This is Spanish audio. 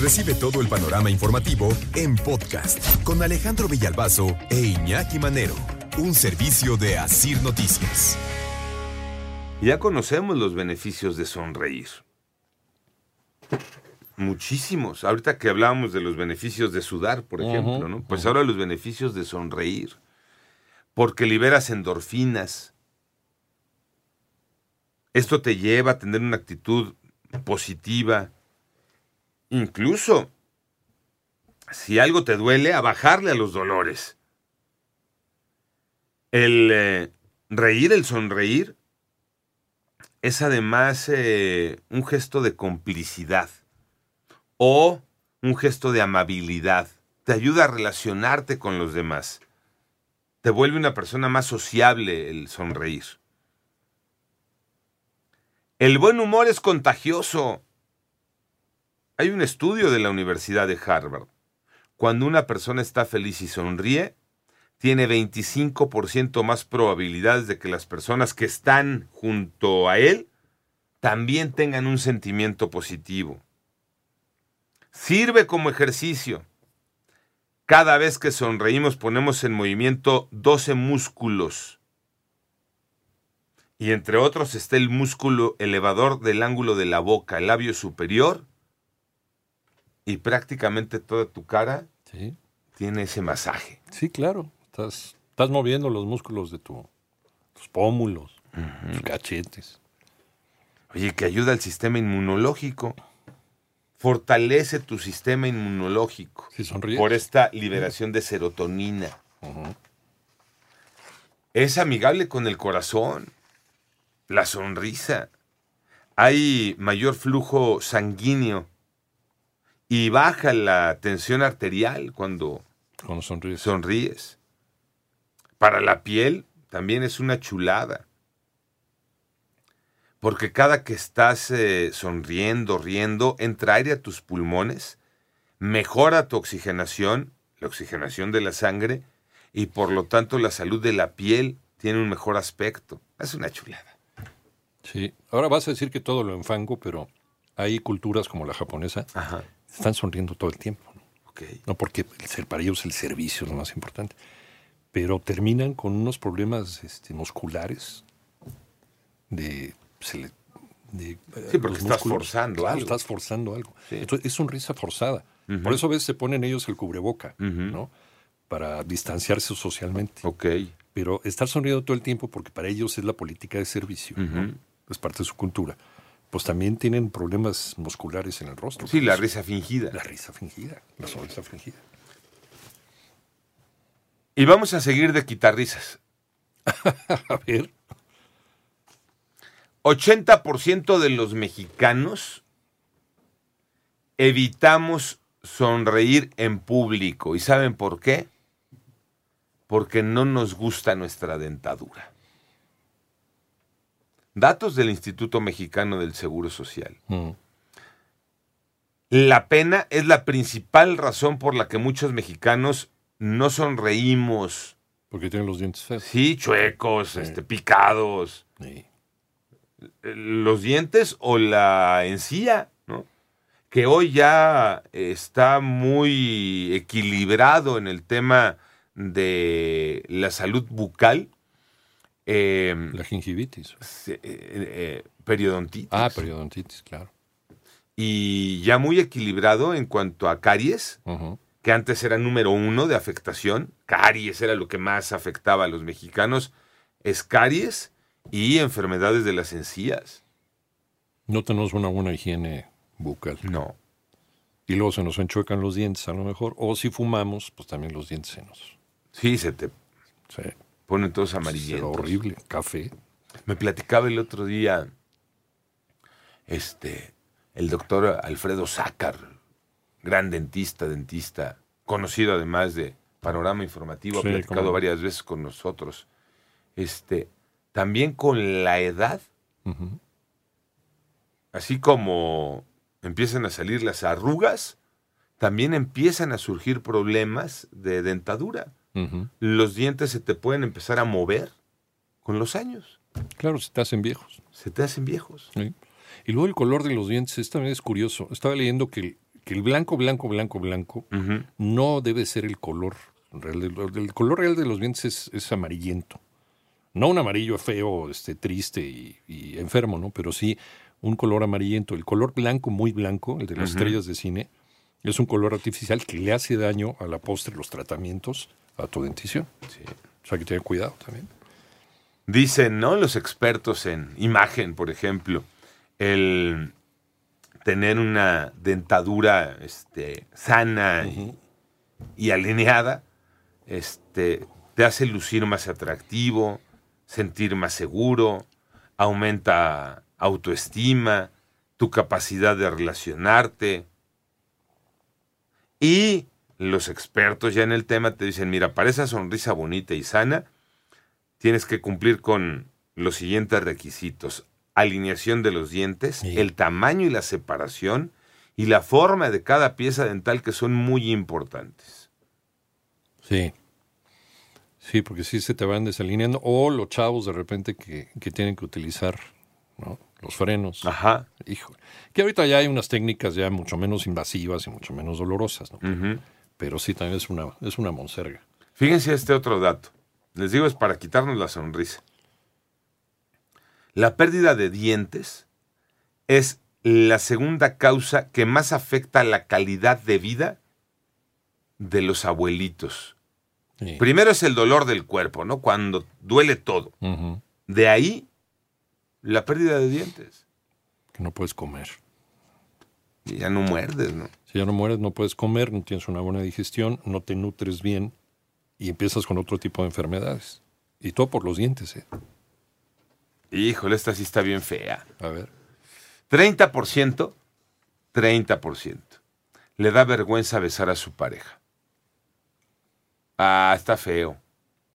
Recibe todo el panorama informativo en podcast con Alejandro Villalbazo e Iñaki Manero, un servicio de Asir Noticias. Ya conocemos los beneficios de sonreír. Muchísimos. Ahorita que hablábamos de los beneficios de sudar, por ejemplo, ¿no? Pues ahora los beneficios de sonreír. Porque liberas endorfinas. Esto te lleva a tener una actitud positiva. Incluso, si algo te duele, a bajarle a los dolores. El eh, reír, el sonreír, es además eh, un gesto de complicidad o un gesto de amabilidad. Te ayuda a relacionarte con los demás. Te vuelve una persona más sociable el sonreír. El buen humor es contagioso. Hay un estudio de la Universidad de Harvard. Cuando una persona está feliz y sonríe, tiene 25% más probabilidades de que las personas que están junto a él también tengan un sentimiento positivo. Sirve como ejercicio. Cada vez que sonreímos ponemos en movimiento 12 músculos. Y entre otros está el músculo elevador del ángulo de la boca, el labio superior. Y prácticamente toda tu cara tiene ese masaje. Sí, claro. Estás, estás moviendo los músculos de tu, tus pómulos, tus cachetes. Oye, que ayuda al sistema inmunológico fortalece tu sistema inmunológico por esta liberación de serotonina. Es amigable con el corazón, la sonrisa. Hay mayor flujo sanguíneo y baja la tensión arterial cuando, sonríes. sonríes. Para la piel también es una chulada. Porque cada que estás eh, sonriendo, riendo, entra aire a tus pulmones, mejora tu oxigenación, la oxigenación de la sangre, y por lo tanto la salud de la piel tiene un mejor aspecto. Es una chulada. Sí, ahora vas a decir que todo lo enfango, pero hay culturas como la japonesa, están sonriendo todo el tiempo. ¿no? no porque para ellos el servicio es lo más importante, pero terminan con unos problemas este, musculares de sí, porque estás forzando algo. Estás forzando algo. Entonces, es sonrisa forzada. Por eso a veces se ponen ellos el cubreboca, ¿no? Para distanciarse socialmente. Ok. Pero estar sonriendo todo el tiempo, porque para ellos es la política de servicio, es parte de su cultura, pues también tienen problemas musculares en el rostro. Sí, la risa fingida. La risa fingida, la sonrisa fingida. Y vamos a seguir de quitar risas. a ver. 80% de los mexicanos evitamos sonreír en público. ¿Y saben por qué? Porque no nos gusta nuestra dentadura. Datos del Instituto Mexicano del Seguro Social. Mm. La pena es la principal razón por la que muchos mexicanos no sonreímos. Porque tienen los dientes feos. Sí, chuecos, Este, picados. Sí los dientes o la encía, ¿no? que hoy ya está muy equilibrado en el tema de la salud bucal. Em, la gingivitis. Eh, eh, periodontitis. Ah, periodontitis, claro. Y ya muy equilibrado en cuanto a caries, que antes era número uno de afectación. Caries era lo que más afectaba a los mexicanos. Es caries y enfermedades de las encías. No tenemos una buena higiene bucal. No. Y luego se nos enchuecan los dientes a lo mejor. O si fumamos, pues también los dientes se nos... Sí, se te ponen todos amarillentos. horrible. Café. Me platicaba el otro día este, el doctor Alfredo Zácar, gran dentista, dentista, conocido además de Panorama Informativo, ha platicado varias veces con nosotros. Este, también con la edad, así como empiezan a salir las arrugas, también empiezan a surgir problemas de dentadura. Los dientes se te pueden empezar a mover con los años. Claro, se te hacen viejos. Se te hacen viejos. Y luego el color de los dientes, también es curioso. Estaba leyendo que, que el blanco, blanco, blanco, blanco no debe ser el color real. El color real de los dientes es, amarillento. No un amarillo feo, este, triste y, enfermo, ¿no? Pero sí un color amarillento. El color blanco, muy blanco, el de las estrellas de cine, es un color artificial que le hace daño a la postre, los tratamientos, a tu dentición. O sea que tener cuidado también. Dicen, ¿no? Los expertos en imagen, por ejemplo, el tener una dentadura este, sana y, alineada este, te hace lucir más atractivo, sentir más seguro, aumenta autoestima, tu capacidad de relacionarte. Y los expertos ya en el tema te dicen, mira, para esa sonrisa bonita y sana, tienes que cumplir con los siguientes requisitos. Alineación de los dientes, el tamaño y la separación y la forma de cada pieza dental que son muy importantes. Sí. Sí, porque sí se te van desalineando. O los chavos de repente que, tienen que utilizar los frenos. Ajá. Hijo. Que ahorita ya hay unas técnicas ya mucho menos invasivas y mucho menos dolorosas, ¿no? Pero sí también es una, es una monserga. Fíjense este otro dato. Les digo, es para quitarnos la sonrisa. La pérdida de dientes es la segunda causa que más afecta la calidad de vida de los abuelitos. Primero es el dolor del cuerpo, ¿no? Cuando duele todo. De ahí, la pérdida de dientes. Que no puedes comer. Y ya no muerdes, ¿no? Si ya no mueres, no puedes comer, no tienes una buena digestión, no te nutres bien y empiezas con otro tipo de enfermedades. Y todo por los dientes, ¿eh? Híjole, esta sí está bien fea. A ver. 30%, 30%. Le da vergüenza besar a su pareja. Ah, está feo.